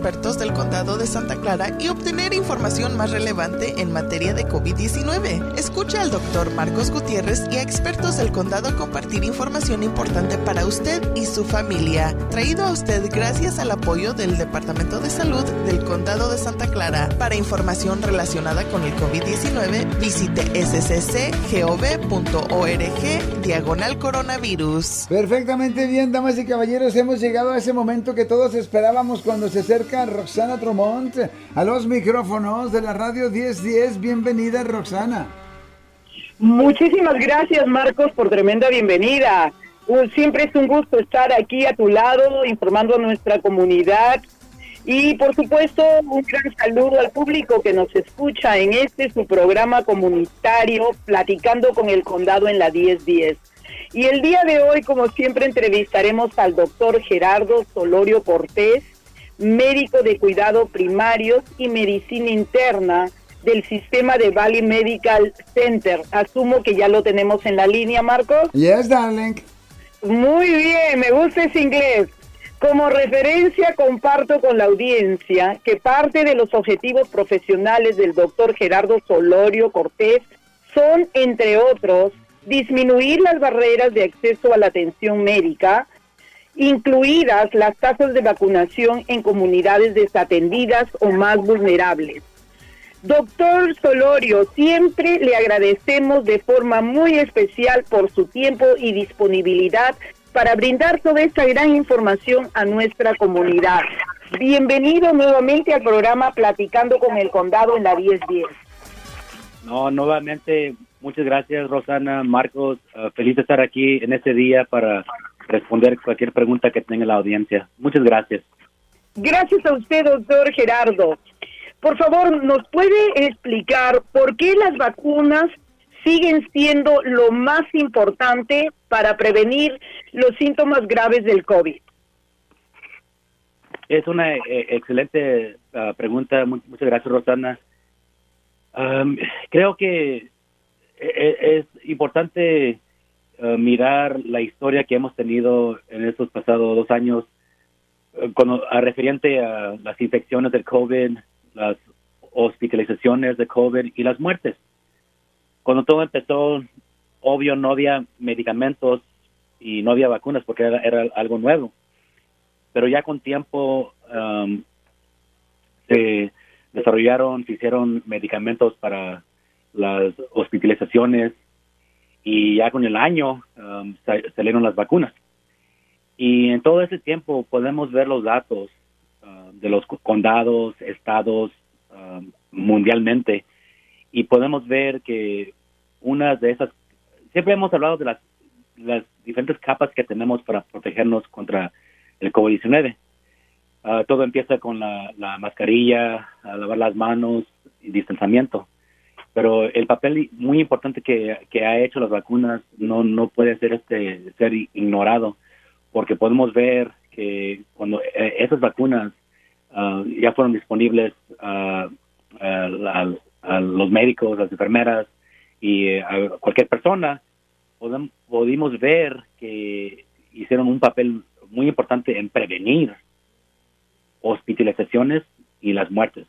expertos del condado de Santa Clara y obtener información más relevante en materia de COVID-19. Escucha al doctor Marcos Gutiérrez y a expertos del condado compartir información importante para usted y su familia. Traído a usted gracias al apoyo del Departamento de Salud del condado de Santa Clara. Para información relacionada con el COVID-19, visite sccgov.org diagonal coronavirus. Perfectamente bien, damas y caballeros, hemos llegado a ese momento que todos esperábamos cuando se acerca Roxana Tromont a los micrófonos de la radio 1010. Bienvenida, Roxana. Muchísimas gracias, Marcos, por tremenda bienvenida. Siempre es un gusto estar aquí a tu lado, informando a nuestra comunidad y por supuesto, un gran saludo al público que nos escucha en este su programa comunitario Platicando con el Condado en la 1010. Y el día de hoy, como siempre, entrevistaremos al doctor Gerardo Solorio Cortés, médico de cuidado primarios y medicina interna del sistema de Valley Medical Center. Asumo que ya lo tenemos en la línea, Marcos. Yes, darling. Muy bien, me gusta ese inglés. Como referencia, comparto con la audiencia que parte de los objetivos profesionales del doctor Gerardo Solorio Cortés son, entre otros, disminuir las barreras de acceso a la atención médica, incluidas las tasas de vacunación en comunidades desatendidas o más vulnerables. Doctor Solorio, siempre le agradecemos de forma muy especial por su tiempo y disponibilidad para brindar toda esta gran información a nuestra comunidad. Bienvenido nuevamente al programa Platicando con el Condado en la 1010. No, nuevamente, muchas gracias Rosana, Marcos, uh, feliz de estar aquí en este día para responder cualquier pregunta que tenga la audiencia. Muchas gracias. Gracias a usted, doctor Gerardo. Por favor, ¿nos puede explicar por qué las vacunas siguen siendo lo más importante para prevenir los síntomas graves del COVID? Es una eh, excelente ah, pregunta. Muchas gracias, Rosana. creo que e, e, es importante ah, mirar la historia que hemos tenido en estos pasados dos años eh, cuando, a referente a las infecciones del COVID, las hospitalizaciones de COVID y las muertes. Cuando todo empezó, obvio no había medicamentos y no había vacunas porque era, algo nuevo. Pero ya con tiempo um, se desarrollaron, se hicieron medicamentos para las hospitalizaciones y ya con el año um, salieron las vacunas. Y en todo ese tiempo podemos ver los datos uh, de los condados, estados, um, mundialmente, y podemos ver que una de esas, siempre hemos hablado de las, las diferentes capas que tenemos para protegernos contra el COVID-19. Ah, todo empieza con la, mascarilla, lavar las manos y distanciamiento. Pero el papel muy importante que, ha hecho las vacunas no, no puede ser, este, ser ignorado, porque podemos ver que cuando eh, esas vacunas ah, ya fueron disponibles a los médicos, las enfermeras, y a cualquier persona, pudimos ver que hicieron un papel muy importante en prevenir hospitalizaciones y las muertes.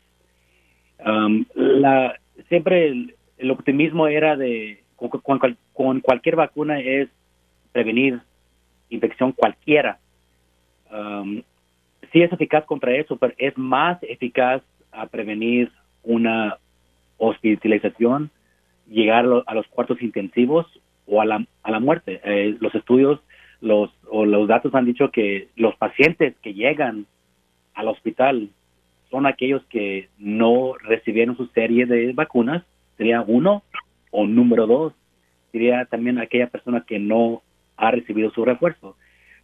Um, la, siempre el, optimismo era de, con, cualquier vacuna es prevenir infección cualquiera. Um, sí es eficaz contra eso, pero es más eficaz a prevenir una hospitalización llegar a los cuartos intensivos o a la, a la muerte. Eh, los estudios los, o los datos han dicho que los pacientes que llegan al hospital son aquellos que no recibieron su serie de vacunas, sería uno, o número dos, sería también aquella persona que no ha recibido su refuerzo.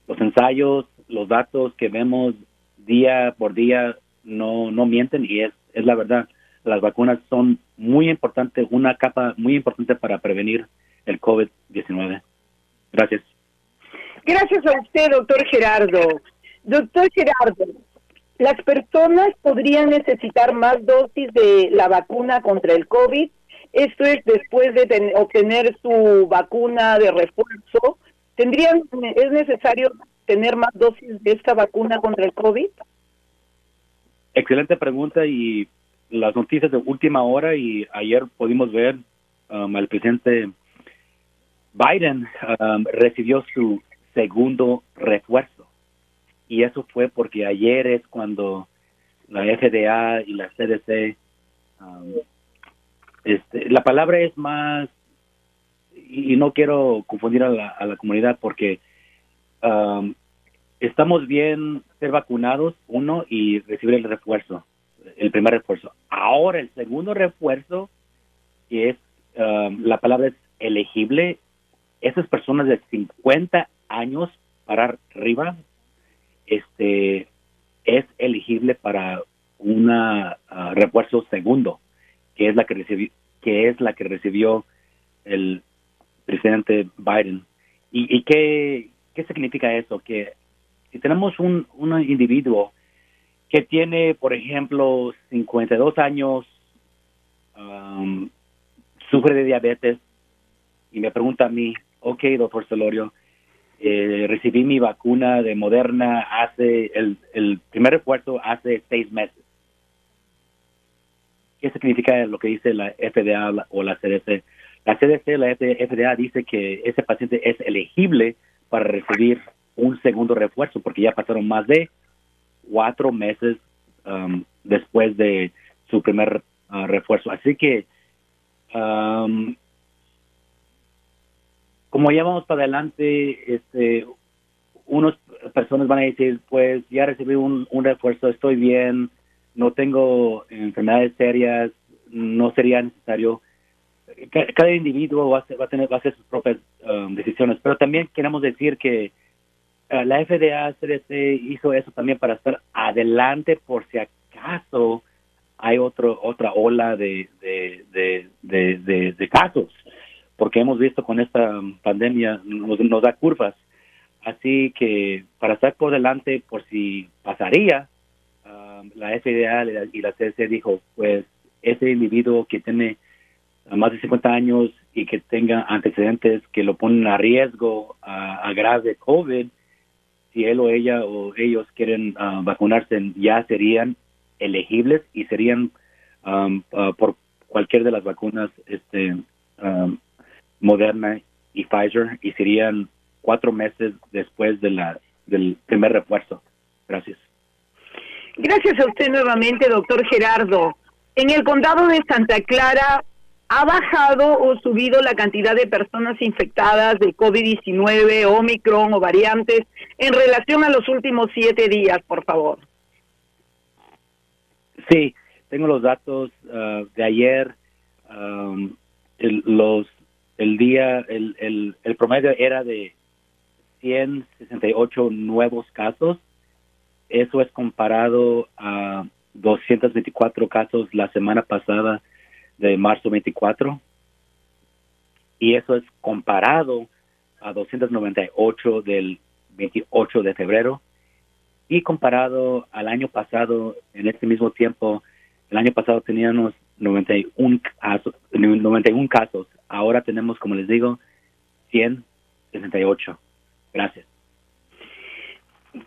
Los ensayos, los datos que vemos día por día no, no mienten y es, es la verdad las vacunas son muy importantes, una capa muy importante para prevenir el COVID-19. Gracias. Gracias a usted, doctor Gerardo. Doctor Gerardo, ¿las personas podrían necesitar más dosis de la vacuna contra el COVID? Esto es después de obtener su vacuna de refuerzo. ¿Tendrían, es necesario tener más dosis de esta vacuna contra el COVID? Excelente pregunta y las noticias de última hora y ayer pudimos ver um, al presidente Biden um, recibió su segundo refuerzo y eso fue porque ayer es cuando la FDA y la CDC um, este, la palabra es más y no quiero confundir a la, a la comunidad porque um, estamos bien ser vacunados, uno, y recibir el refuerzo, el primer refuerzo. Ahora, el segundo refuerzo, que es, um, la palabra es elegible, esas personas de 50 años para arriba, este, es elegible para un uh, refuerzo segundo, que es la que recibió, que es la que recibió el presidente Biden. ¿Y, y qué, qué significa eso? Que si tenemos un, un individuo que tiene, por ejemplo, 52 años, um, sufre de diabetes y me pregunta a mí, ok, doctor Celorio, eh, recibí mi vacuna de Moderna hace, el, el primer refuerzo hace seis meses. ¿Qué significa lo que dice la FDA o la CDC? La CDC, la FDA dice que ese paciente es elegible para recibir un segundo refuerzo porque ya pasaron más de cuatro meses um, después de su primer uh, refuerzo. Así que, um, como ya vamos para adelante, este, unas personas van a decir, pues ya recibí un, refuerzo, estoy bien, no tengo enfermedades serias, no sería necesario. Cada individuo va a, tener, va a hacer sus propias um, decisiones, pero también queremos decir que eh, la FDA, CDC hizo eso también para estar adelante por si acaso hay otro, otra ola de, de, de, casos, porque hemos visto con esta pandemia nos, nos, da curvas. Así que para estar por delante, por si pasaría, um, la FDA y la CDC dijo, pues ese individuo que tiene más de 50 años y que tenga antecedentes que lo ponen a riesgo a, grave COVID, si él o ella o ellos quieren ah, vacunarse, ya serían elegibles y serían um, ah, por cualquier de las vacunas este, um, Moderna y Pfizer y serían cuatro meses después de la, del primer refuerzo. Gracias. Gracias a usted nuevamente, doctor Gerardo. En el condado de Santa Clara, ¿Ha bajado o subido la cantidad de personas infectadas de COVID-19, Omicron o variantes en relación a los últimos siete días, por favor? Sí, tengo los datos uh, de ayer. Um, el, los, el día, el, el, el promedio era de 168 nuevos casos. Eso es comparado a 224 casos la semana pasada de marzo 24 y eso es comparado a 298 del 28 de febrero y comparado al año pasado en este mismo tiempo el año pasado teníamos 91 casos 91 casos ahora tenemos como les digo 168 gracias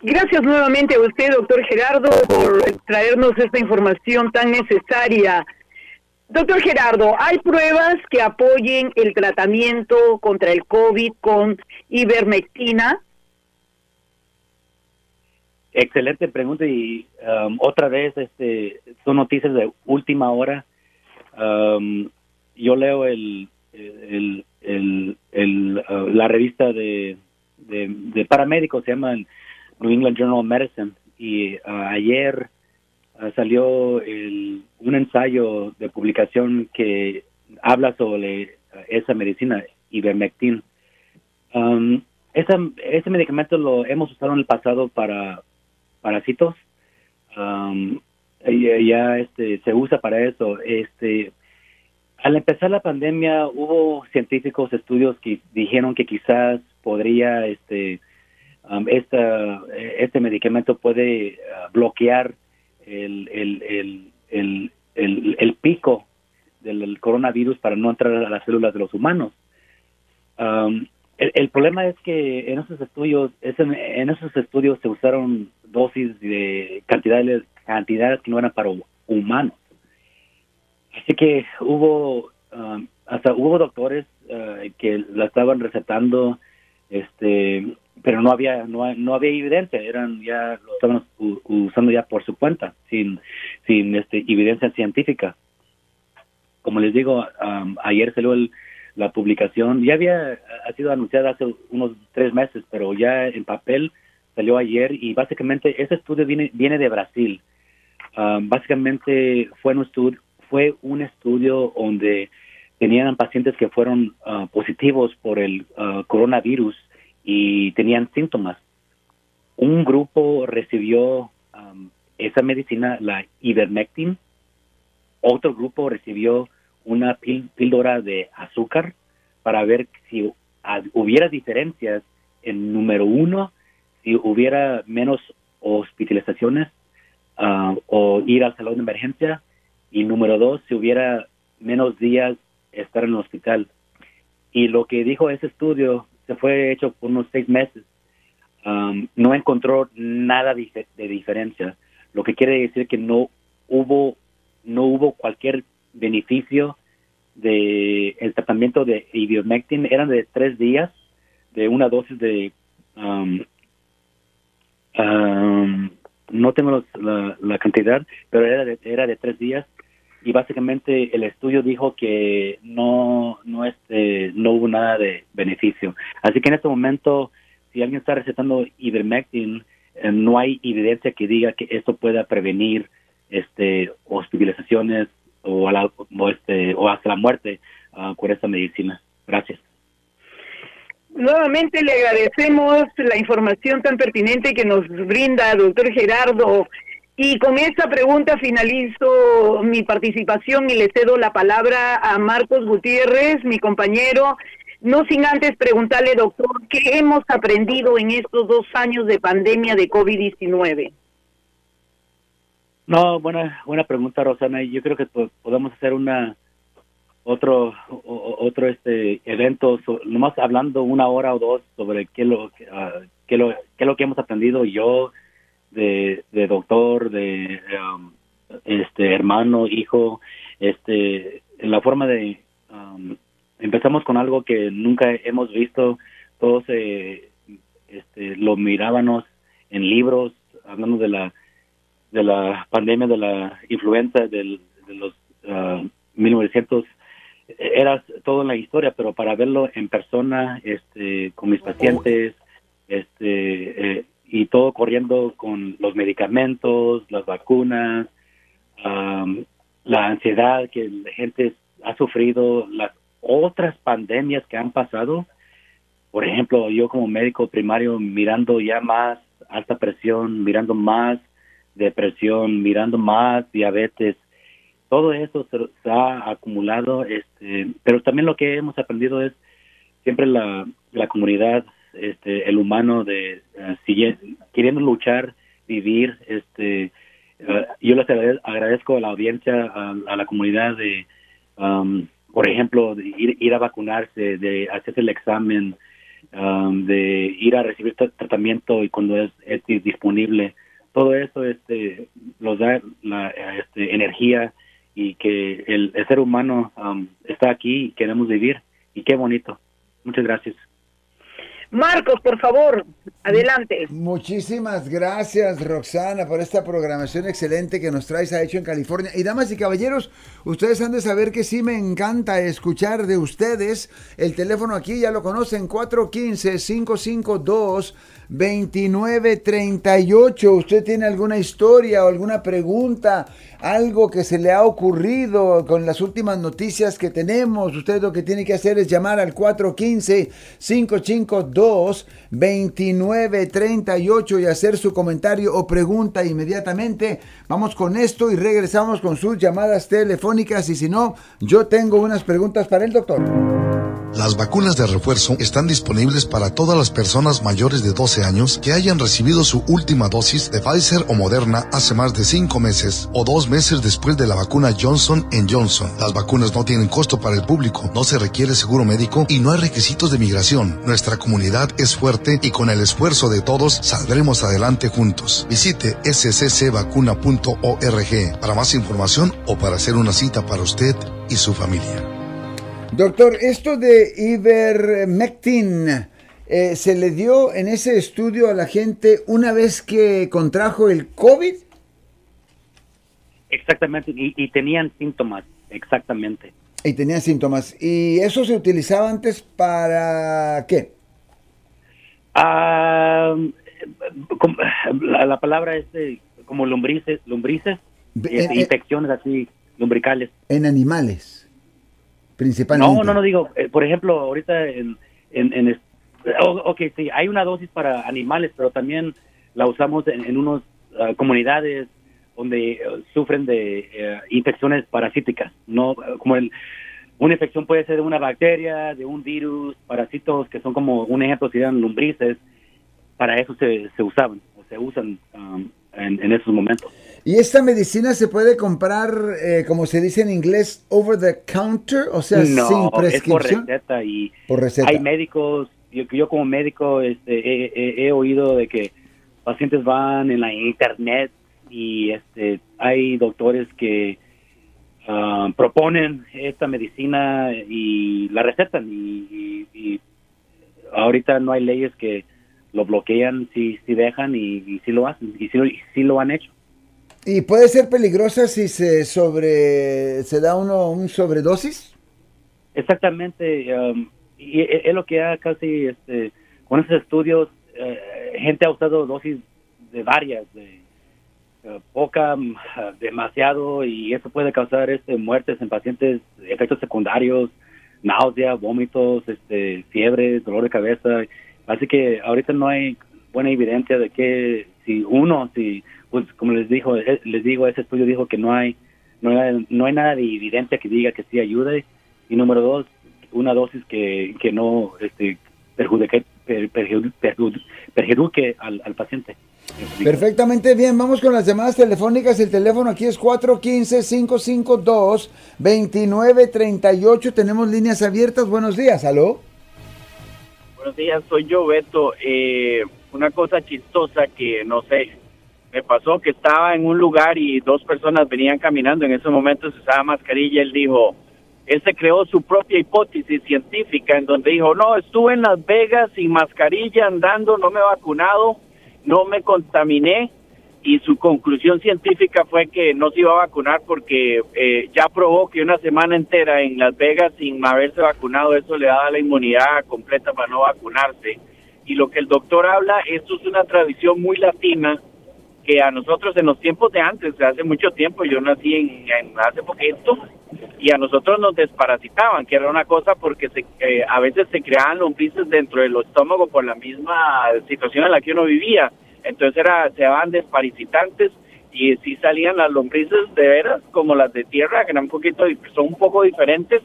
Gracias nuevamente a usted, doctor Gerardo, por traernos esta información tan necesaria Doctor Gerardo, ¿hay pruebas que apoyen el tratamiento contra el COVID con ivermectina? Excelente pregunta y um, otra vez este son noticias de última hora. Um, yo leo el, el, el, uh, la revista de, de, paramédicos, se llama New England Journal of Medicine, y uh, ayer Ah, salió un ensayo de publicación que habla sobre esa medicina, ivermectin. Um, ese medicamento lo hemos usado en el pasado para parásitos. Um, ya este, se usa para eso. Este, al empezar la pandemia hubo científicos estudios que dijeron que quizás podría este um, este medicamento puede ah, bloquear el, el, el, el, pico del coronavirus para no entrar a las células de los humanos. Um, el, problema es que en esos estudios, en, esos estudios se usaron dosis de cantidades, cantidades que no eran para humanos. Así que hubo, um, hasta hubo doctores uh, que la estaban recetando, este, pero no había, no, no había evidencia, eran ya, lo estaban usando ya por su cuenta, sin, sin este, evidencia científica. Como les digo, ayer salió el, la publicación ya había ha sido anunciada hace unos tres meses, pero ya en papel salió ayer y básicamente ese estudio viene viene de Brasil. Ah, básicamente fue un estudio fue un estudio donde tenían pacientes que fueron ah, positivos por el ah, coronavirus y tenían síntomas. Un grupo recibió esa medicina, la ivermectin, otro grupo recibió una píldora de azúcar para ver si hubiera diferencias en número uno, si hubiera menos hospitalizaciones ah, o ir al salón de emergencia y número dos, si hubiera menos días estar en el hospital. Y lo que dijo ese estudio se fue hecho por unos seis meses. no encontró nada de, diferencia, lo que quiere decir que no hubo no hubo cualquier beneficio de el tratamiento de ivermectin eran de tres días de una dosis de um, um, no tengo la, cantidad pero era de, era de tres días y básicamente el estudio dijo que no no este no hubo nada de beneficio así que en este momento si alguien está recetando ivermectin eh, no hay evidencia que diga que esto pueda prevenir este hospitalizaciones o, a la, o, este, o hasta la muerte con esta medicina. Gracias. Nuevamente le agradecemos la información tan pertinente que nos brinda, doctor Gerardo. Y con esta pregunta finalizo mi participación y le cedo la palabra a Marcos Gutiérrez, mi compañero. No sin antes preguntarle, doctor, ¿qué hemos aprendido en estos dos años de pandemia de COVID-19? No, buena buena pregunta, Rosana. Yo creo que podemos hacer una otro otro este evento, nomás hablando una hora o dos sobre qué lo uh, qué lo qué lo que hemos aprendido yo de, de doctor, de um, este hermano, hijo, este la forma de um, empezamos con algo que nunca hemos visto, todos eh, este, lo mirábamos en libros, hablando de la de la pandemia de la influenza del, de los 1900 ah, era todo en la historia, pero para verlo en persona, este, con mis pacientes, este, eh, y todo corriendo con los medicamentos, las vacunas, la ansiedad que la gente ha sufrido, las otras pandemias que han pasado. Por ejemplo, yo como médico primario mirando ya más alta presión, mirando más depresión, mirando más diabetes, todo eso se, ha acumulado, este, pero también lo que hemos aprendido es siempre la, la comunidad, este, el humano de uh, queriendo luchar, vivir, este, uh, yo les agradezco a la audiencia, a, la comunidad de, um, por ejemplo, de ir, ir a vacunarse, de hacerse el examen, um, de ir a recibir tratamiento y cuando es, es disponible. Todo eso este nos da la este, energía y que el, ser humano um, está aquí y queremos vivir. Y qué bonito. Muchas gracias Marcos, por favor, adelante. Muchísimas gracias, Roxana, por esta programación excelente que nos traes a hecho en California. Y damas y caballeros, ustedes han de saber que sí me encanta escuchar de ustedes. El teléfono aquí ya lo conocen, 415-552. 2938. ¿Usted tiene alguna historia o alguna pregunta? Algo que se le ha ocurrido con las últimas noticias que tenemos. Usted lo que tiene que hacer es llamar al 415-552-2938 y hacer su comentario o pregunta inmediatamente. Vamos con esto y regresamos con sus llamadas telefónicas. Y si no, yo tengo unas preguntas para el doctor. Las vacunas de refuerzo están disponibles para todas las personas mayores de 12 años que hayan recibido su última dosis de Pfizer o Moderna hace más de 5 meses o 2 meses después de la vacuna Johnson Johnson. Las vacunas no tienen costo para el público, no se requiere seguro médico y no hay requisitos de migración. Nuestra comunidad es fuerte y con el esfuerzo de todos saldremos adelante juntos. Visite sccvacuna.org para más información o para hacer una cita para usted y su familia. Doctor, esto de Ivermectin, eh, ¿se le dio en ese estudio a la gente una vez que contrajo el COVID? Exactamente, y, tenían síntomas, exactamente. Y tenían síntomas. ¿Y eso se utilizaba antes para qué? Ah, la, palabra es como lombrices, lombrices, este, infecciones así, lumbricales. En animales. No, no, no digo, eh, por ejemplo, ahorita en, en, ok, sí, hay una dosis para animales, pero también la usamos en, en unas ah, comunidades donde eh, sufren de eh, infecciones parasíticas, no como el una infección puede ser de una bacteria, de un virus, parásitos que son como un ejemplo serían lombrices, para eso se, se usaban o se usan um, en, esos momentos. ¿Y esta medicina se puede comprar, eh, como se dice en inglés, over the counter? O sea, sin prescripción. Es por receta y hay médicos, yo, yo como médico este, he, oído de que pacientes van en la internet y este, hay doctores que ah, proponen esta medicina y la recetan y, y, ahorita no hay leyes que lo bloquean si, si dejan y, si lo hacen y si, lo han hecho. ¿Y puede ser peligrosa si se sobre se da uno un sobredosis? Exactamente, um, y e, es lo que ha casi este, con esos estudios, eh, gente ha usado dosis de varias, de eh, poca, demasiado, y eso puede causar este, muertes en pacientes, efectos secundarios, náusea, vómitos, este, fiebre, dolor de cabeza. Así que ahorita no hay buena evidencia de que si uno, si, pues como les dijo, eh, les digo, ese estudio dijo que no hay, no hay, no hay nada de evidencia que diga que sí ayude. Y número dos, una dosis que, que no este, perjudique, perjudique al, al paciente. Perfectamente bien, vamos con las llamadas telefónicas. El teléfono aquí es 415-552-2938. Tenemos líneas abiertas. Buenos días, ¿aló? Buenos días, soy yo, Beto. Eh, una cosa chistosa que no sé, me pasó que estaba en un lugar y dos personas venían caminando. En ese momento se usaba mascarilla. Él dijo, él se creó su propia hipótesis científica en donde dijo, no, estuve en Las Vegas sin mascarilla andando, no me he vacunado, no me contaminé y su conclusión científica fue que no se iba a vacunar porque eh, ya probó que una semana entera en Las Vegas sin haberse vacunado eso le daba la inmunidad completa para no vacunarse. Y lo que el doctor habla, esto es una tradición muy latina que a nosotros en los tiempos de antes, hace mucho tiempo, yo nací en, hace poquito, y a nosotros nos desparasitaban, que era una cosa porque se, eh, a veces se creaban lombrices dentro del estómago por la misma situación en la que uno vivía. Entonces era, se daban desparasitantes y sí salían las lombrices de veras como las de tierra, que eran un poquito, son un poco diferentes,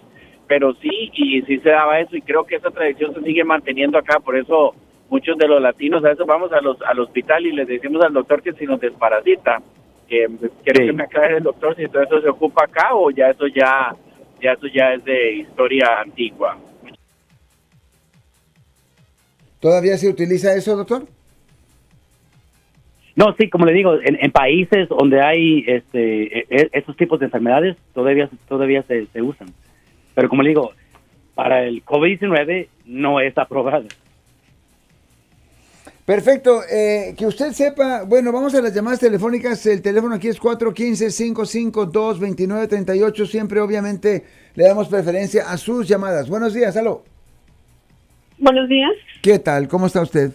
pero sí, y sí se daba eso y creo que esa tradición se sigue manteniendo acá, por eso muchos de los latinos a veces vamos a los, al hospital y les decimos al doctor que si nos desparasita, que quiero que me aclare el doctor si todo eso se ocupa acá o ya eso ya, ya eso ya es de historia antigua. ¿Todavía se utiliza eso, doctor? No, sí, como le digo, en, países donde hay este, e, e, esos tipos de enfermedades todavía, todavía se, usan. Pero como le digo, para el COVID-19 no es aprobado. Perfecto, eh, que usted sepa, bueno, vamos a las llamadas telefónicas, el teléfono aquí es 415-552-2938, siempre obviamente le damos preferencia a sus llamadas. Buenos días, aló. Buenos días. ¿Qué tal? ¿Cómo está usted?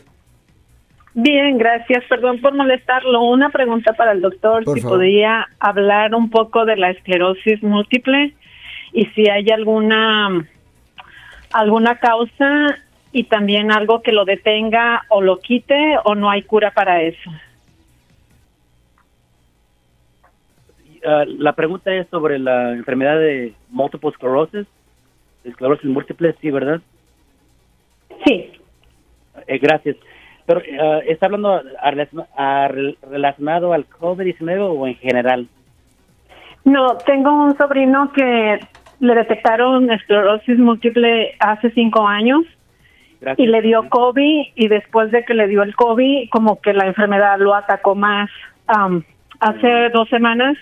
Bien, gracias. Perdón por molestarlo. Una pregunta para el doctor, si podría hablar un poco de la esclerosis múltiple y si hay alguna alguna causa y también algo que lo detenga o lo quite o no hay cura para eso. Ah, la pregunta es sobre la enfermedad de multiple sclerosis. esclerosis múltiple, sí, ¿verdad? Sí. Eh, gracias. Pero, uh, ¿está hablando relacionado al COVID-19 o en general? No, tengo un sobrino que le detectaron esclerosis múltiple hace cinco años y le dio COVID y después de que le dio el COVID, como que la enfermedad lo atacó más. hace dos semanas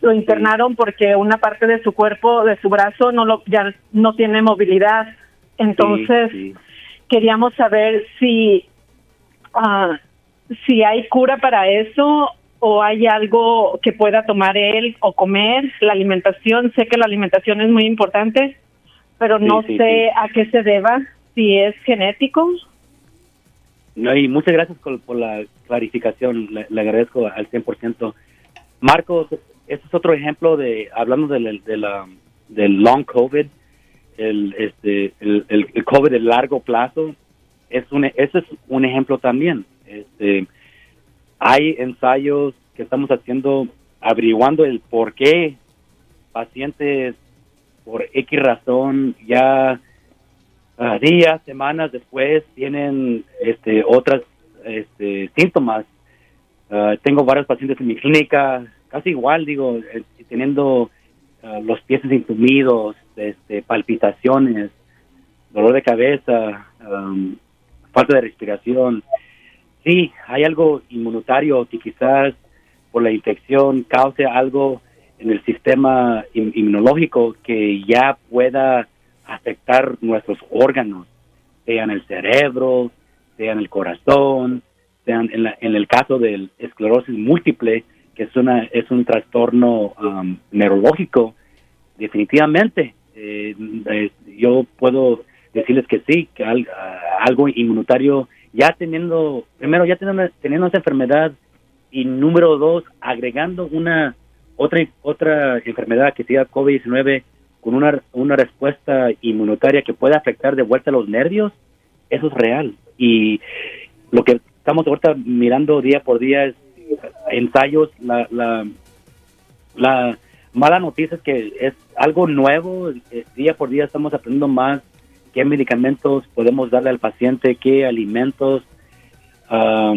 lo internaron porque una parte de su cuerpo, de su brazo, no lo, ya no tiene movilidad. Entonces, queríamos saber si, uh, si hay cura para eso o hay algo que pueda tomar él o comer. La alimentación, sé que la alimentación es muy importante, pero no sé a qué se deba, si es genético. No, y muchas gracias por, la clarificación, le, agradezco al 100%. Marcos, este es otro ejemplo de, hablando del, de la, del long COVID, el, este, el, el, COVID de largo plazo, es un, ese es un ejemplo también. Este, hay ensayos que estamos haciendo averiguando el por qué pacientes por X razón ya uh, días, semanas después tienen este otras este, síntomas. Uh, tengo varios pacientes en mi clínica, casi igual, digo, eh, teniendo uh, los pies entumidos, este, palpitaciones, dolor de cabeza, um, falta de respiración. Sí, hay algo inmunitario que quizás por la infección cause algo en el sistema inmunológico que ya pueda afectar nuestros órganos, sea en el cerebro, sea en el corazón, sea en, en el caso del esclerosis múltiple, que es, una, es un trastorno um, neurológico, definitivamente. Eh, yo puedo decirles que sí, que algo inmunitario, ya teniendo, primero ya teniendo, teniendo esa enfermedad y número dos, agregando una otra otra enfermedad que sea COVID-19 con una, una respuesta inmunitaria que pueda afectar de vuelta los nervios, eso es real. Y lo que estamos ahorita mirando día por día es ensayos, la, la, la mala noticia es que es algo nuevo, eh, día por día estamos aprendiendo más qué medicamentos podemos darle al paciente, qué alimentos. a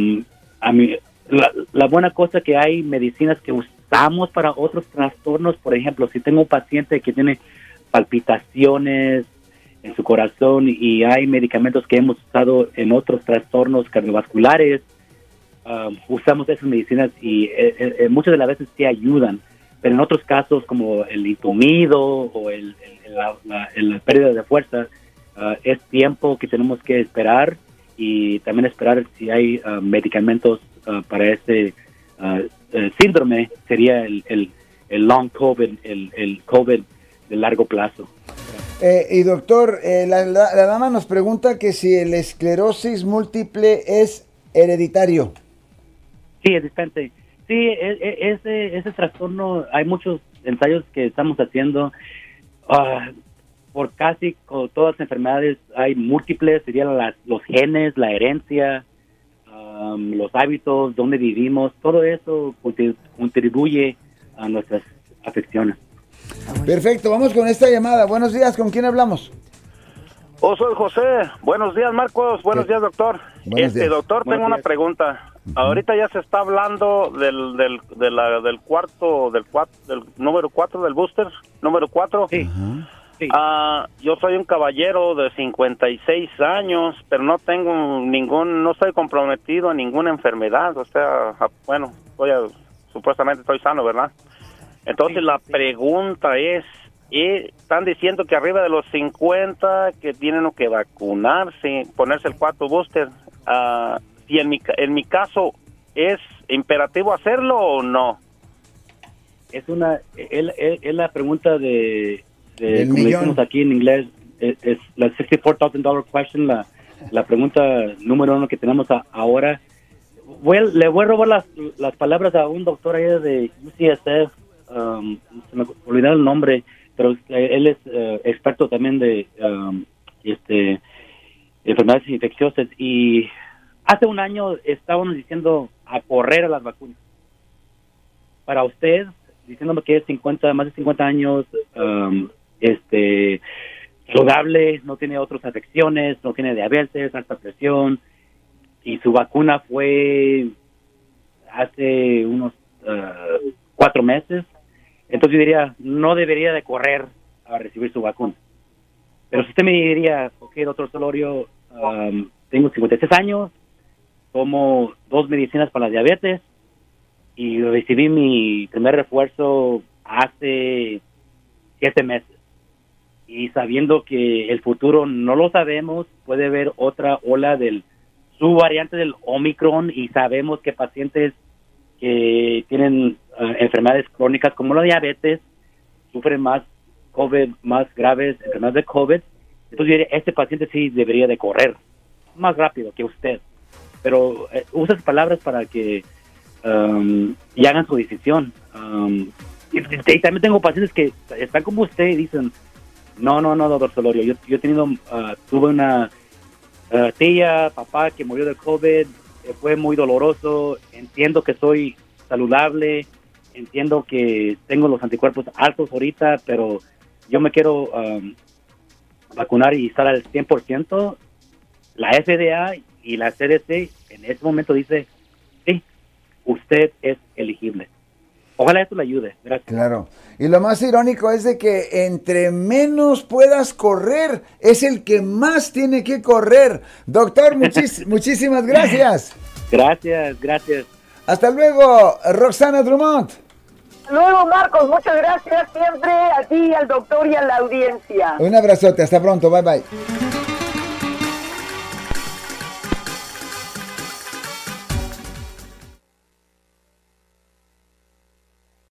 mí, la, la, buena cosa que hay medicinas que usamos para otros trastornos, por ejemplo, si tengo un paciente que tiene palpitaciones en su corazón y hay medicamentos que hemos usado en otros trastornos cardiovasculares, um, usamos esas medicinas y eh, eh, eh, muchas de las veces sí ayudan, pero en otros casos como el intumido o el, la, pérdida de fuerza, uh, es tiempo que tenemos que esperar y también esperar si hay uh, medicamentos uh, para este síndrome, sería el, el, long COVID, el, el COVID de largo plazo. y doctor, la, la, dama nos pregunta que si el esclerosis múltiple es hereditario. Sí, es distante. Sí, e, e, ese, ese trastorno, hay muchos ensayos que estamos haciendo. Ah, por casi todas las enfermedades hay múltiples, serían las, los genes, la herencia, los hábitos, dónde vivimos, todo eso contribuye a nuestras afecciones. Perfecto, vamos con esta llamada. Buenos días, ¿con quién hablamos? Oh, soy José. Buenos días, Marcos. Buenos días, doctor. este, doctor, tengo una pregunta. Ahorita ya se está hablando del, del, del cuarto, del, cuatro, del número cuatro del booster, número cuatro. Sí. Ah, yo soy un caballero de 56 años, pero no tengo ningún, no estoy comprometido a ninguna enfermedad. O sea, bueno, supuestamente estoy sano, ¿verdad? Entonces la pregunta es, están diciendo que arriba de los 50 que tienen que vacunarse, ponerse el cuarto booster. Uh, si en mi, en mi caso es imperativo hacerlo o no. Es una, es, la pregunta de, como decimos aquí en inglés, es, la $64,000 question, la, la pregunta número uno que tenemos ahora. Voy, le voy a robar las, las palabras a un doctor ahí de UCSF, um, se me olvidó el nombre, pero eh, él es eh, experto también de um, este enfermedades infecciosas y hace un año estábamos diciendo a correr a las vacunas. Para usted, diciéndome que es 50, más de 50 años, um, este, saludable, no tiene otras afecciones, no tiene diabetes, alta presión, y su vacuna fue hace unos uh, cuatro meses. Entonces yo diría, no debería de correr a recibir su vacuna. Pero si usted me diría, ok, doctor Solorio, um, tengo 56 años, tomo dos medicinas para la diabetes y recibí mi primer refuerzo hace siete meses. Y sabiendo que el futuro no lo sabemos, puede haber otra ola del su variante del Omicron y sabemos que pacientes que tienen uh, enfermedades crónicas como la diabetes sufren más COVID, más graves enfermedades de COVID. Entonces, este paciente sí debería de correr más rápido que usted. Pero eh, usa esas palabras para que um, y hagan su decisión. Um, y, también tengo pacientes que están como usted y dicen, no, no, no, doctor Solorio, yo, yo he tenido, uh, tuve una uh, tía, papá que murió de COVID, fue muy doloroso, entiendo que soy saludable, entiendo que tengo los anticuerpos altos ahorita, pero yo me quiero um, vacunar y estar al 100%, la FDA y la CDC en este momento dice, sí, usted es elegible. Ojalá esto le ayude. Gracias. Claro. Y lo más irónico es de que entre menos puedas correr, es el que más tiene que correr. Doctor, muchísimas gracias. Gracias, gracias. Hasta luego, Roxana Drummond. Luego, Marcos, muchas gracias siempre a ti, al doctor y a la audiencia. Un abrazote, hasta pronto, bye bye.